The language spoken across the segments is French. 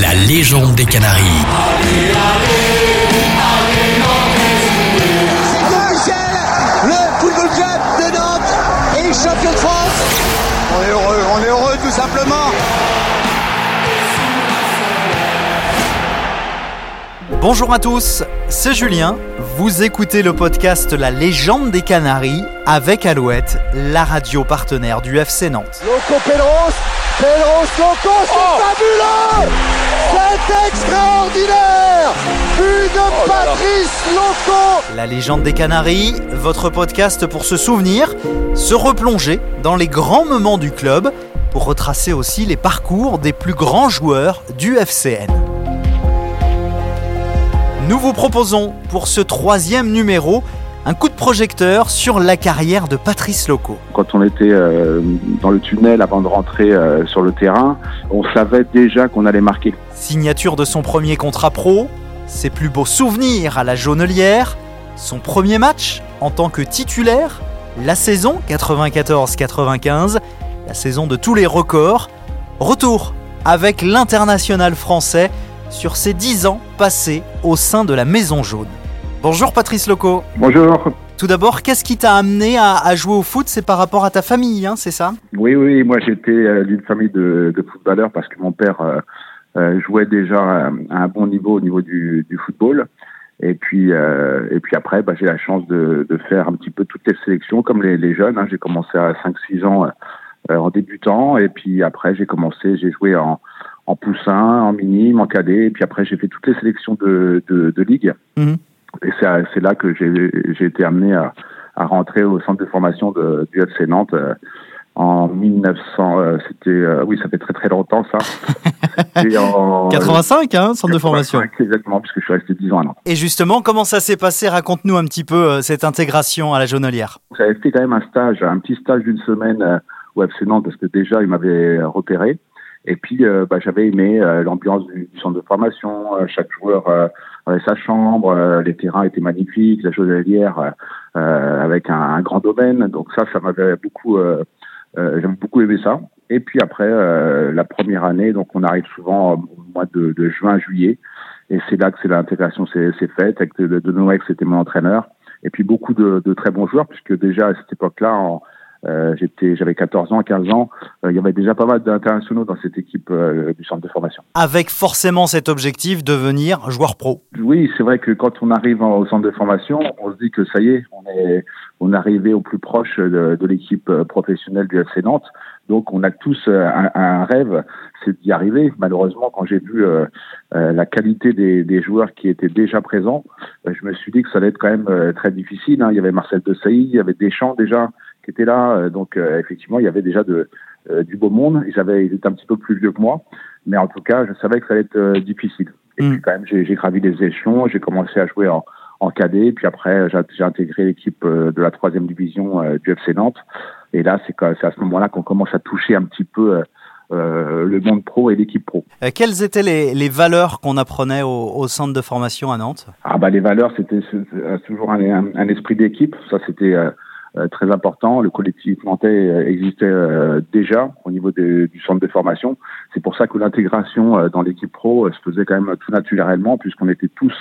la légende des Canaries. le football club de Nantes est champion de France. On est heureux, on est heureux tout simplement. Bonjour à tous, c'est Julien. Vous écoutez le podcast La légende des Canaries avec Alouette, la radio partenaire du FC Nantes. Loco Pedros, Pedros Loco, c'est fabuleux C'est extraordinaire! But de Patrice Loco La légende des Canaries, votre podcast pour se souvenir, se replonger dans les grands moments du club, pour retracer aussi les parcours des plus grands joueurs du FCN. Nous vous proposons pour ce troisième numéro un coup de projecteur sur la carrière de Patrice Loco. Quand on était euh, dans le tunnel avant de rentrer euh, sur le terrain, on savait déjà qu'on allait marquer. Signature de son premier contrat pro, ses plus beaux souvenirs à la jaunelière, son premier match en tant que titulaire, la saison 94-95, la saison de tous les records, retour avec l'international français sur ses 10 ans passés au sein de la Maison Jaune. Bonjour Patrice Loco. Bonjour. Tout d'abord, qu'est-ce qui t'a amené à, à, jouer au foot? C'est par rapport à ta famille, hein, c'est ça? Oui, oui, moi j'étais euh, d'une famille de, de, footballeurs parce que mon père euh, euh, jouait déjà à, un bon niveau au niveau du, du football. Et puis, et puis après, bah, j'ai la chance de, de, faire un petit peu toutes les sélections comme les, les jeunes. Hein. J'ai commencé à 5-6 ans en débutant et puis après j'ai commencé, j'ai joué en, en poussin, en minime, en cadet. Et puis après, j'ai fait toutes les sélections de, de, de ligue. Mmh. Et c'est là que j'ai été amené à, à, rentrer au centre de formation de, du FC Nantes euh, en 1900. Euh, C'était euh, oui, ça fait très très longtemps ça. en, 85, hein, centre 85, de formation. Exactement, puisque je suis resté 10 ans à Nantes. Et justement, comment ça s'est passé? Raconte-nous un petit peu euh, cette intégration à la jaunelière. J'avais fait quand même un stage, un petit stage d'une semaine euh, au FC Nantes parce que déjà il m'avait repéré. Et puis, euh, bah, j'avais aimé euh, l'ambiance du, du, centre de formation. Euh, chaque joueur avait sa chambre. les terrains étaient magnifiques. La journalière avec un, un, grand domaine. Donc ça, ça m'avait beaucoup, j'avais beaucoup aimé ça. Et puis après, la première année, donc on arrive souvent au mois de, de juin, juillet. Et c'est là que l'intégration s'est faite. Avec de, de Noël, c'était mon entraîneur. Et puis beaucoup de, de, très bons joueurs, puisque déjà à cette époque-là, en euh, j'étais, j'avais 14 ans, 15 ans. Euh, il y avait déjà pas mal d'internationaux dans cette équipe euh, du centre de formation. Avec forcément cet objectif de devenir joueur pro. Oui, c'est vrai que quand on arrive au centre de formation, on se dit que ça y est, on est, on est arrivé au plus proche de, de l'équipe professionnelle du FC Nantes. Donc on a tous un, un rêve, c'est d'y arriver. Malheureusement, quand j'ai vu euh, euh, la qualité des, des, joueurs qui étaient déjà présents, euh, je me suis dit que ça allait être quand même très difficile. Hein. Il y avait Marcel Desailly, il y avait Deschamps déjà qui était là. donc effectivement, il y avait déjà de, du beau monde. Ils, avaient, ils étaient un petit peu plus vieux que moi, mais en tout cas, je savais que ça allait être difficile. Et mm. puis quand même, j'ai gravi les échelons, j'ai commencé à jouer en, en cadet, puis après, j'ai intégré l'équipe de la troisième division du FC Nantes. Et là, c'est à ce moment-là qu'on commence à toucher un petit peu euh, le monde pro et l'équipe pro. Euh, quelles étaient les, les valeurs qu'on apprenait au, au, centre de formation à Nantes? Ah bah les valeurs, c'était toujours un, un, un esprit d'équipe. Ça, c'était euh, très important. Le collectif nantais existait déjà au niveau du centre de formation. C'est pour ça que l'intégration dans l'équipe pro se faisait quand même tout naturellement, puisqu'on était tous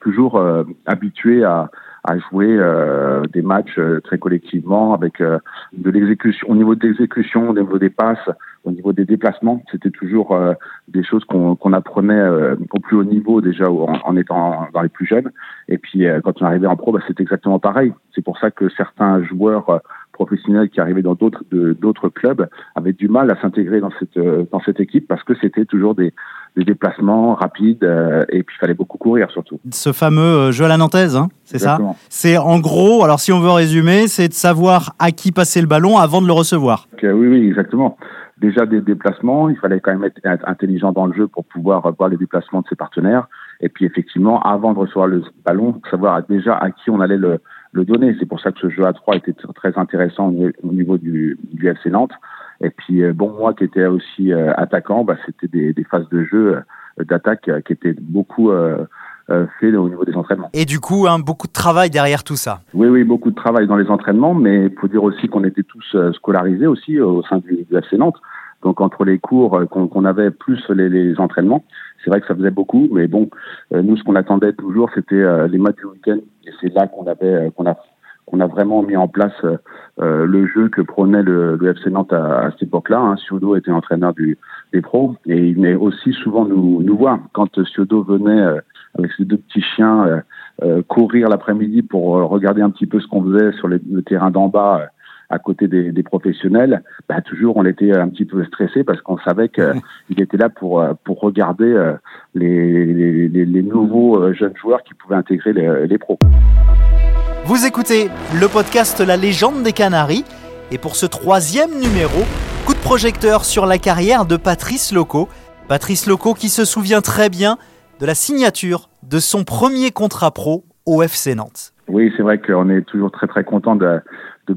toujours habitués à à jouer euh, des matchs euh, très collectivement avec euh, de l'exécution au niveau de l'exécution, au niveau des passes, au niveau des déplacements. C'était toujours euh, des choses qu'on apprenait euh, au plus haut niveau déjà en, en, étant dans les plus jeunes. Et puis quand on arrivait en pro, bah, c'est exactement pareil. C'est pour ça que certains joueurs professionnels qui arrivaient dans d'autres d'autres clubs avaient du mal à s'intégrer dans cette dans cette équipe parce que c'était toujours des des déplacements rapides euh, et puis il fallait beaucoup courir surtout. Ce fameux euh, jeu à la nantaise, hein, c'est ça C'est en gros, alors si on veut résumer, c'est de savoir à qui passer le ballon avant de le recevoir. Okay, oui, oui, exactement. Déjà des déplacements, il fallait quand même être intelligent dans le jeu pour pouvoir voir les déplacements de ses partenaires. Et puis effectivement, avant de recevoir le ballon, savoir déjà à qui on allait le, le donner. C'est pour ça que ce jeu à 3 était très intéressant au niveau du, du FC Nantes. Et puis, euh, bon, moi qui étais aussi euh, attaquant, bah, c'était des, des, phases de jeu euh, d'attaque qui étaient beaucoup euh, fait au niveau des entraînements. Et du coup, hein, beaucoup de travail derrière tout ça. Oui, oui, beaucoup de travail dans les entraînements, mais il faut dire aussi qu'on était tous scolarisés aussi au sein du, du FC Nantes. Donc entre les cours qu'on avait plus les, les entraînements, c'est vrai que ça faisait beaucoup, mais bon, nous ce qu'on attendait toujours, c'était les matchs du week-end, et c'est là qu'on avait qu'on a qu'on a vraiment mis en place euh, le jeu que prônait le, le FC Nantes à, à cette époque-là. Hein. Siodo était entraîneur du, des pros et il venait aussi souvent nous, nous voir. Quand Siodo venait euh, avec ses deux petits chiens euh, euh courir l'après-midi pour regarder un petit peu ce qu'on faisait sur les, le terrain d'en bas à côté des, des professionnels, bah, toujours on était un petit peu stressé parce qu'on savait qu'il était là pour pour regarder les, les, les, nouveaux jeunes joueurs qui pouvaient intégrer les, les pros. Vous écoutez le podcast La légende des Canaries et pour ce troisième numéro, coup de projecteur sur la carrière de Patrice Loco. Patrice Loco qui se souvient très bien de la signature de son premier contrat pro au FC Nantes. Oui, c'est vrai qu'on est toujours très très content de,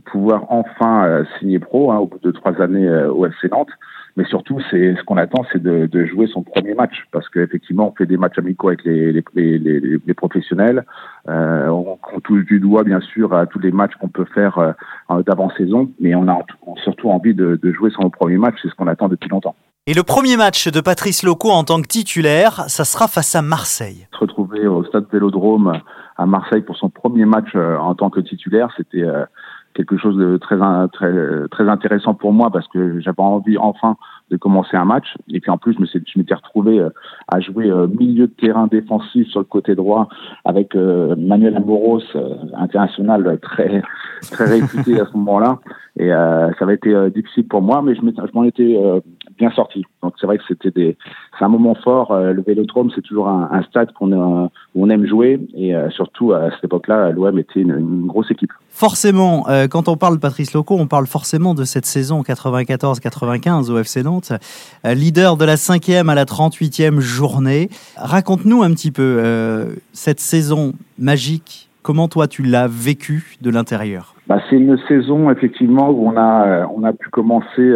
pouvoir enfin euh, signer pro hein, au bout de trois années euh, au FC Nantes. Mais surtout, c'est ce qu'on attend, c'est de, jouer son premier match, parce qu'effectivement, on fait des matchs amicaux avec les, professionnels. Euh, on, touche du doigt, bien sûr, à tous les matchs qu'on peut faire d'avant-saison, mais on a surtout envie de jouer son premier match. C'est ce qu'on attend depuis longtemps. Et le premier match de Patrice Loco en tant que titulaire, ça sera face à Marseille. Se retrouver au stade Vélodrome à Marseille pour son premier match euh, en tant que titulaire, c'était euh, quelque chose de très très très intéressant pour moi parce que j'avais envie enfin de commencer un match. Et puis en plus je m'étais retrouvé euh, à jouer euh, milieu de terrain défensif sur le côté droit avec euh, Manuel Amoros international très très réputé à ce moment-là. Et ça avait été difficile pour moi mais je m'en étais bien sorti. Donc c'est vrai que c'était c'est un moment fort le Vélodrome c'est toujours un, stade qu'on on aime jouer. Et surtout à cette époque-là l'OM était une, une grosse équipe. Forcément, quand on parle de Patrice Loco, on parle forcément de cette saison 94-95 au FC Nantes, euh, leader de la cinquième à la 38e journée. Raconte-nous un petit peu euh, cette saison magique. Comment toi tu l'as vécu de l'intérieur? Bah, C'est une saison effectivement où on a on a pu commencer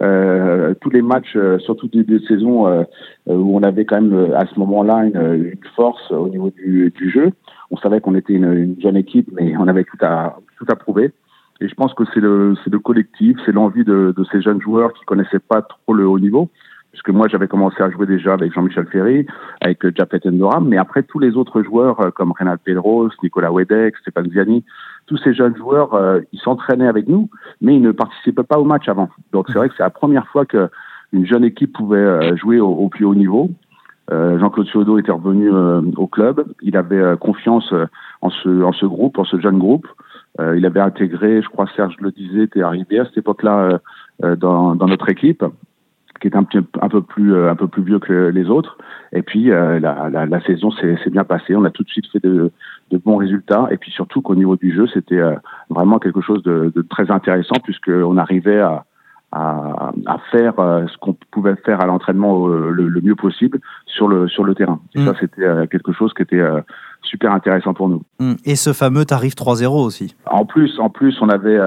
euh, tous les matchs, euh, surtout des, des saisons euh, où on avait quand même à ce moment-là une, force au niveau du, du jeu. On savait qu'on était une, une, jeune équipe, mais on avait tout à tout à prouver. Et je pense que c'est le c'est le collectif, c'est l'envie de, de ces jeunes joueurs qui connaissaient pas trop le haut niveau puisque moi j'avais commencé à jouer déjà avec Jean-Michel Ferry, avec Japet Endoram, mais après tous les autres joueurs comme Renal Pedros, Nicolas Wedek, Stéphane Ziani, tous ces jeunes joueurs, euh, ils s'entraînaient avec nous, mais ils ne participaient pas au match avant. Donc c'est vrai que c'est la première fois que une jeune équipe pouvait euh, jouer au, plus haut niveau. Euh, Jean-Claude Chiodo était revenu euh, au club. Il avait euh, confiance en ce, en ce groupe, en ce jeune groupe. Il avait intégré, je crois Serge le disait, était arrivé à cette époque-là dans, dans notre équipe qui est un, petit, un peu plus un peu plus vieux que les autres. Et puis euh, la, la, la, saison s'est bien passée. On a tout de suite fait de, de bons résultats. Et puis surtout qu'au niveau du jeu, c'était euh, vraiment quelque chose de, de très intéressant puisqu'on arrivait à, à, à, faire euh, ce qu'on pouvait faire à l'entraînement le, le, mieux possible sur le sur le terrain. Et mmh. ça, c'était quelque chose qui était super intéressant pour nous. Mmh. Et ce fameux tarif 3-0 aussi. En plus, en plus, on avait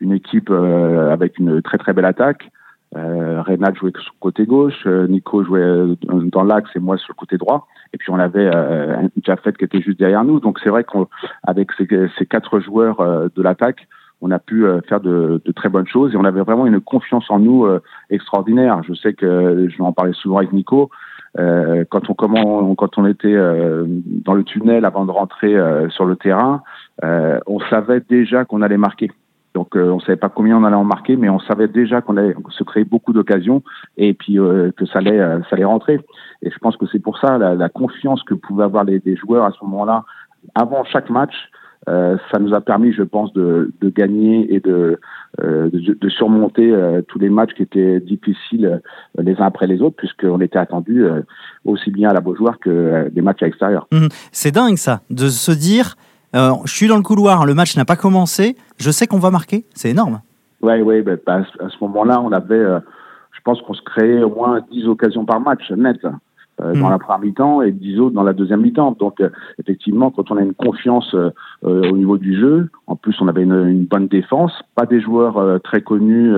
une équipe avec une très très belle attaque. Euh, Renat jouait sur le côté gauche, euh, Nico jouait euh, dans l'axe et moi sur le côté droit. Et puis on avait euh, Jaffet qui était juste derrière nous. Donc c'est vrai qu'avec ces, ces, quatre joueurs euh, de l'attaque, on a pu euh, faire de, de, très bonnes choses et on avait vraiment une confiance en nous extraordinaire. Je sais que je vais en parler souvent avec Nico. quand on comment quand on était dans le tunnel avant de rentrer sur le terrain, on savait déjà qu'on allait marquer. Donc euh, on savait pas combien on allait en marquer, mais on savait déjà qu'on allait se créer beaucoup d'occasions et puis euh, que ça allait, euh, ça allait rentrer. Et je pense que c'est pour ça la, la, confiance que pouvaient avoir les, les joueurs à ce moment-là, avant chaque match, euh, ça nous a permis, je pense, de, de gagner et de, de, de, surmonter tous les matchs qui étaient difficiles les uns après les autres, puisqu'on était attendu aussi bien à la Beaujoire que des matchs à l'extérieur. Mmh. C'est dingue ça, de se dire euh, je suis dans le couloir, le match n'a pas commencé, je sais qu'on va marquer, c'est énorme. Oui, oui, bah, bah, à ce moment-là, on avait, euh, je pense qu'on se créait au moins 10 occasions par match, net, euh, mmh. dans la première mi-temps et 10 autres dans la deuxième mi-temps. Donc, euh, effectivement, quand on a une confiance euh, au niveau du jeu, en plus, on avait une, une bonne défense, pas des joueurs très connus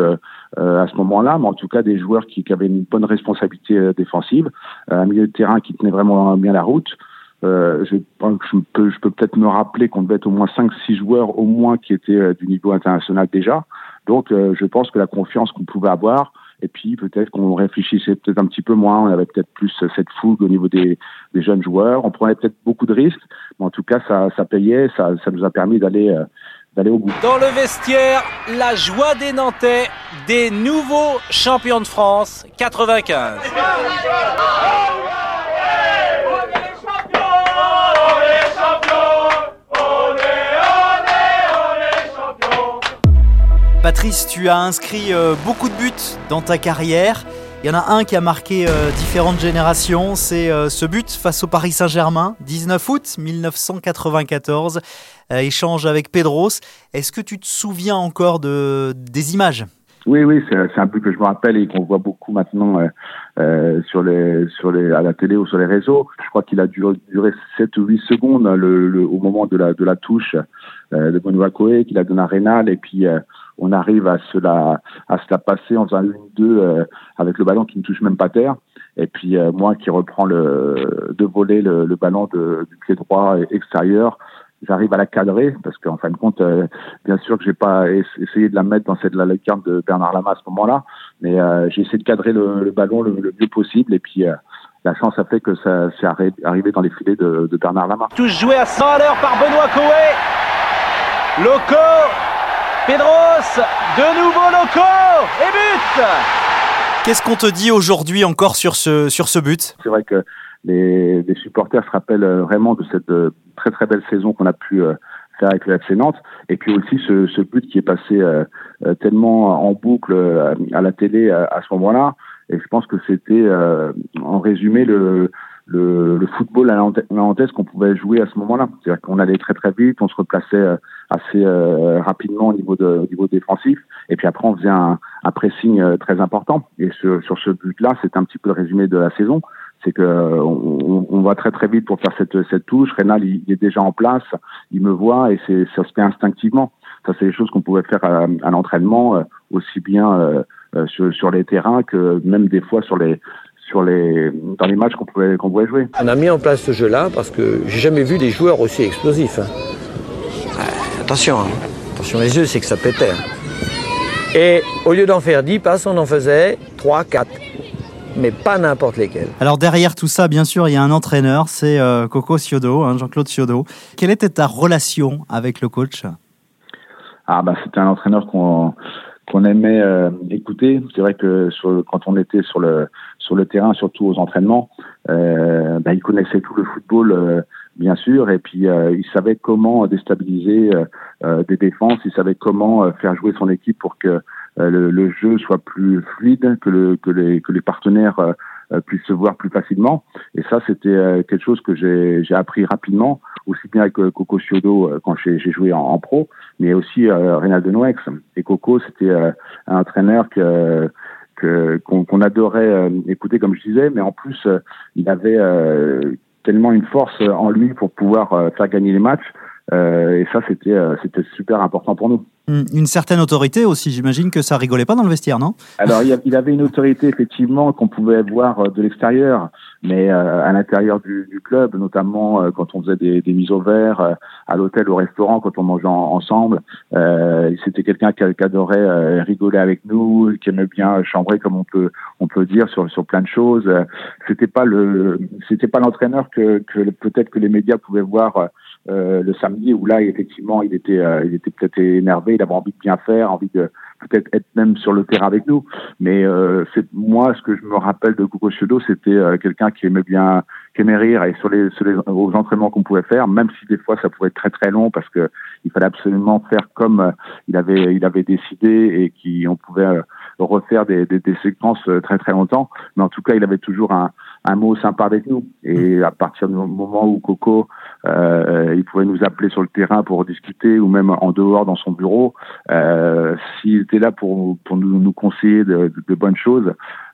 à ce moment-là, mais en tout cas des joueurs qui, qui avaient une bonne responsabilité défensive, un milieu de terrain qui tenait vraiment bien la route. Euh, je, je peux, je peux peut-être me rappeler qu'on devait être au moins 5-6 joueurs au moins qui étaient euh, du niveau international déjà. Donc, euh, je pense que la confiance qu'on pouvait avoir Et puis peut-être qu'on réfléchissait peut-être un petit peu moins, on avait peut-être plus cette fougue au niveau des, des jeunes joueurs, on prenait peut-être beaucoup de risques, mais en tout cas ça, ça payait, ça, ça nous a permis d'aller euh, d'aller au bout. Dans le vestiaire, la joie des Nantais, des nouveaux champions de France 95. Patrice, tu as inscrit euh, beaucoup de buts dans ta carrière. Il y en a un qui a marqué euh, différentes générations, c'est euh, ce but face au Paris Saint-Germain, 19 août 1994, échange avec Pedros. Est-ce que tu te souviens encore de, des images? Oui, oui, c'est un but que je me rappelle et qu'on voit beaucoup maintenant sur à la télé ou sur les réseaux. Je crois qu'il a duré, duré 7 ou 8 secondes au moment de la, touche de Benoît Coé, qu'il a donné à Rénal, et puis on arrive à se la, à se la passer en faisant une deux euh, avec le ballon qui ne touche même pas terre. Et puis moi qui reprends le, de voler le, le ballon de, du pied droit extérieur j'arrive à la cadrer parce qu'en fin de compte, euh, bien sûr que j'ai pas essayé de la mettre dans cette la lucarne de Bernard Lama à ce moment-là, mais euh, j'ai essayé de cadrer le, le ballon le, le, mieux possible et puis euh, la chance a fait que ça s'est arrivé dans les filets de, de, Bernard Lama. Tous joué à 100 à l'heure par Benoît Coé. Loco, Pedros, de nouveau Loco et but. Qu'est-ce qu'on te dit aujourd'hui encore sur ce sur ce but? C'est vrai que les, les, supporters se rappellent vraiment de cette très très belle saison qu'on a pu euh, faire avec le FC Nantes. Et puis aussi ce, ce but qui est passé euh, euh, tellement en boucle à la télé à, ce moment-là. Et je pense que c'était en résumé le, le, le football à nantaise qu'on pouvait jouer à ce moment-là. C'est-à-dire qu'on allait très très vite, on se replaçait assez rapidement au niveau, de, au niveau défensif, et puis après on faisait un, un pressing très important. Et sur, sur ce but-là, c'est un petit peu le résumé de la saison c'est que on, on, va très très vite pour faire cette, cette touche. Rénal, il, est déjà en place, il me voit et c'est ça se fait instinctivement. Ça, c'est des choses qu'on pouvait faire à, à l'entraînement, euh, aussi bien euh, euh, sur, sur, les terrains que même des fois sur les sur les dans les matchs qu'on pouvait qu'on pouvait jouer. On a mis en place ce jeu-là parce que j'ai jamais vu des joueurs aussi explosifs. Hein. attention, hein. attention les yeux, c'est que ça pétait. Hein. Et au lieu d'en faire 10 passes, on en faisait 3, 4 mais pas n'importe lesquels. Alors derrière tout ça, bien sûr, il y a un entraîneur, c'est euh, Coco Ciodo, hein, Jean-Claude Ciodo. Quelle était ta relation avec le coach? Ah bah c'était un entraîneur qu'on qu'on aimait euh, écouter. C'est vrai que sur, quand on était sur le sur le terrain, surtout aux entraînements, euh, bah, il connaissait tout le football, euh, bien sûr, et puis euh, il savait comment déstabiliser des défenses, il savait comment faire jouer son équipe pour que euh, le, le, jeu soit plus fluide, que, le, que, les, que les partenaires euh, euh, puissent se voir plus facilement. Et ça, c'était quelque chose que j'ai appris rapidement, aussi bien avec Coco Ciodo quand j'ai joué en, pro, mais aussi euh, Reynaldo Noex. Et Coco, c'était un entraîneur que qu'on adorait écouter, comme je disais, mais en plus, il avait tellement une force en lui pour pouvoir faire gagner les matchs. Et ça, c'était c'était super important pour nous. Hmm, une certaine autorité aussi, j'imagine que ça rigolait pas dans le vestiaire, non? Alors il avait une autorité effectivement qu'on pouvait voir euh, de l'extérieur, mais euh, à l'intérieur du, du, club, notamment euh, quand on faisait des, des mises au vert, à l'hôtel, au restaurant, quand on mangeait ensemble, c'était quelqu'un qui, qui, adorait rigoler avec nous, qui aimait bien chambrer comme on peut on peut dire sur sur plein de choses. C'était pas le c'était pas l'entraîneur que, que peut-être que les médias pouvaient voir euh, le samedi où là effectivement il était euh, il était peut-être énervé, il avait envie de bien faire, envie de peut-être être même sur le terrain avec nous. Mais euh, c'est moi ce que je me rappelle de Coco Chiodo, c'était euh, quelqu'un qui aimait bien qui aimait rire et sur les sur les aux entraînements qu'on pouvait faire, même si des fois ça pouvait être très très long parce que il fallait absolument faire comme il avait il avait décidé et qui on pouvait refaire des, des, des, séquences très très longtemps. Mais en tout cas, il avait toujours un, un mot sympa avec nous. Et à partir du moment où Coco, euh, il pouvait nous appeler sur le terrain pour discuter ou même en dehors dans son bureau, euh, s'il était là pour, pour nous, nous conseiller de, de, bonnes choses,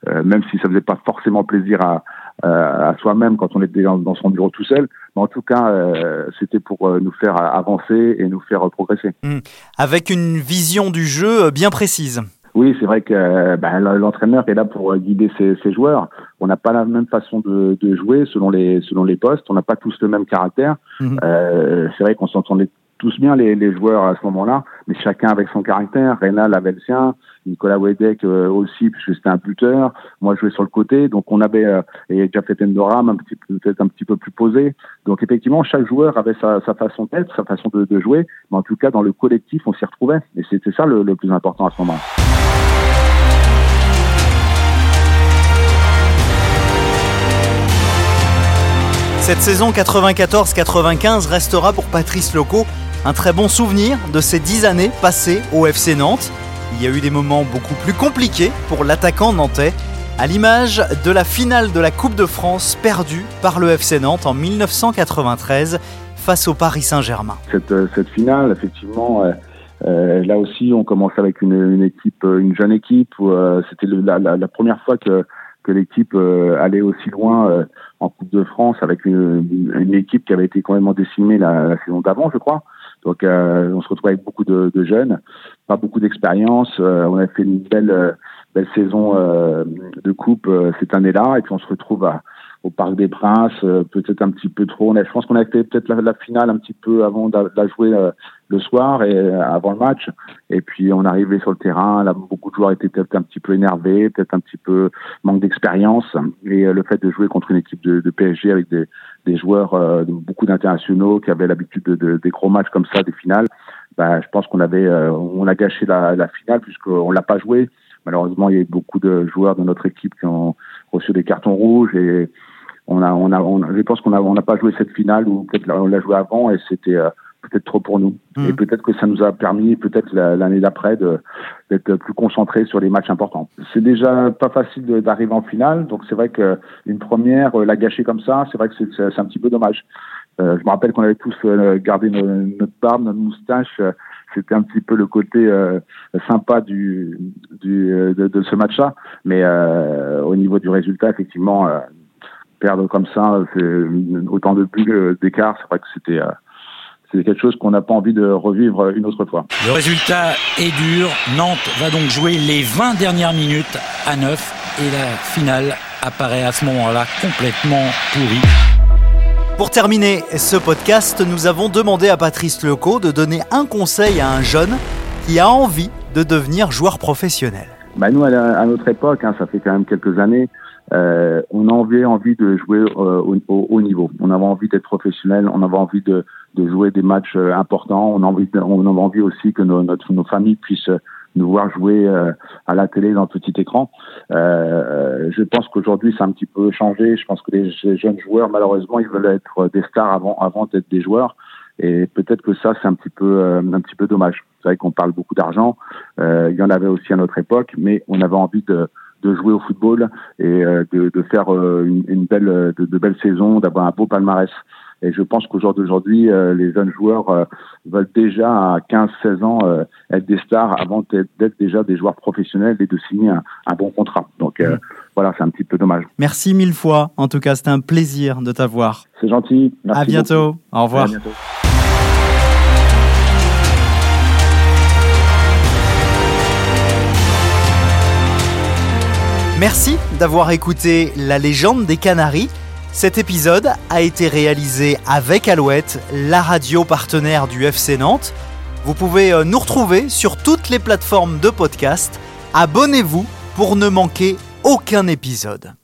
euh, même si ça faisait pas forcément plaisir à, à soi-même quand on était dans, son bureau tout seul. Mais en tout cas, euh, c'était pour euh, nous faire avancer et nous faire progresser. Mmh. Avec une vision du jeu bien précise. Oui, c'est vrai que ben, l'entraîneur est là pour guider ses, ses joueurs. On n'a pas la même façon de, de, jouer selon les selon les postes. On n'a pas tous le même caractère. Mhm. Euh, c'est vrai qu'on s'entendait tous bien les, les, joueurs à ce moment-là, mais chacun avec son caractère. Rénal avait le sien, Nicolas Wedek aussi, puisque c'était un buteur. Moi, je jouais sur le côté. Donc, on avait, et Jafet Endoram, un petit peut-être un petit peu plus posé. Donc, effectivement, chaque joueur avait sa, façon d'être, sa façon de, jouer. Mais en tout cas, dans le collectif, on s'y retrouvait. Et c'était ça le, le plus important à ce moment-là. Cette saison 94-95 restera pour Patrice Loco un très bon souvenir de ces dix années passées au FC Nantes. Il y a eu des moments beaucoup plus compliqués pour l'attaquant nantais, à l'image de la finale de la Coupe de France perdue par le FC Nantes en 1993 face au Paris Saint-Germain. Cette, euh, finale, effectivement, euh, euh, là aussi, on commence avec une, équipe, une jeune équipe. C'était la, première fois que que l'équipe euh, allait aussi loin euh, en Coupe de France avec une, une, équipe qui avait été complètement décimée la, la saison d'avant, je crois. Donc euh, on se retrouve avec beaucoup de, de jeunes, pas beaucoup d'expérience. on a fait une belle belle saison de coupe cette année-là, et puis on se retrouve à, au Parc des Princes, euh, peut-être un petit peu trop. Je pense qu'on a fait peut-être la, finale un petit peu avant de, la jouer euh, le soir et euh, avant le match. Et puis on arrivait sur le terrain, là beaucoup de joueurs étaient peut-être un petit peu énervés, peut-être un petit peu manque d'expérience. Et le fait de jouer contre une équipe de, de PSG avec des, des joueurs, beaucoup d'internationaux qui avaient l'habitude de, des gros matchs comme ça, des finales, bah, je pense qu'on avait, on a gâché la, la finale puisqu'on l'a pas joué. Malheureusement, il y a eu beaucoup de joueurs de notre équipe qui ont reçu des cartons rouges et on a, on a, on je pense qu'on a, on n'a pas joué cette finale ou peut-être on l'a joué avant et c'était euh, peut-être trop pour nous. Mmh. Et peut-être que ça nous a permis, peut-être l'année d'après, d'être plus concentrés sur les matchs importants. C'est déjà pas facile d'arriver en finale, donc c'est vrai que une première, euh, la gâcher comme ça, c'est vrai que c'est un petit peu dommage. Euh, je me rappelle qu'on avait tous euh, gardé notre barbe, notre moustache. c'était un petit peu le côté sympa du, du de, de, ce match-là, mais au niveau du résultat, effectivement perdre comme ça, c'est autant de buts euh, d'écart, c'est vrai que c'était euh, c'est quelque chose qu'on n'a pas envie de revivre une autre fois. Le résultat est dur. Nantes va donc jouer les 20 dernières minutes à 9 et la finale apparaît à ce moment-là complètement pourrie. Pour terminer ce podcast, nous avons demandé à Patrice Leco de donner un conseil à un jeune qui a envie de devenir joueur professionnel. Bah nous, à, notre époque, hein, ça fait quand même quelques années, euh, on avait envie de jouer euh, au, haut niveau. On avait envie d'être professionnel. On avait envie de, de jouer des matchs euh, importants. On, avait envie, on avait envie aussi que nos, notre, nos familles puissent nous voir jouer à la télé dans le petit écran. Euh, je pense qu'aujourd'hui, c'est un petit peu changé. Je pense que les, jeunes joueurs, malheureusement, ils veulent être des stars avant, avant d'être des joueurs. Et peut-être que ça, c'est un petit peu, un petit peu dommage. C'est vrai qu'on parle beaucoup d'argent. il y en avait aussi à notre époque, mais on avait envie de, de jouer au football et euh, de, de, faire euh, une, une, belle, de, de belles saisons, d'avoir un beau palmarès. Et je pense qu'au jour d'aujourd'hui, euh, les jeunes joueurs veulent déjà à 15-16 ans être des stars avant d'être déjà des joueurs professionnels et de signer un, un bon contrat. Donc mmh. voilà, c'est un petit peu dommage. Merci mille fois. En tout cas, c'était un plaisir de t'avoir. C'est gentil. Merci à bientôt. Au revoir. À bientôt. Merci d'avoir écouté La légende des Canaries. Cet épisode a été réalisé avec Alouette, la radio partenaire du FC Nantes. Vous pouvez euh, nous retrouver sur toutes les plateformes de podcast. Abonnez-vous pour ne manquer aucun épisode.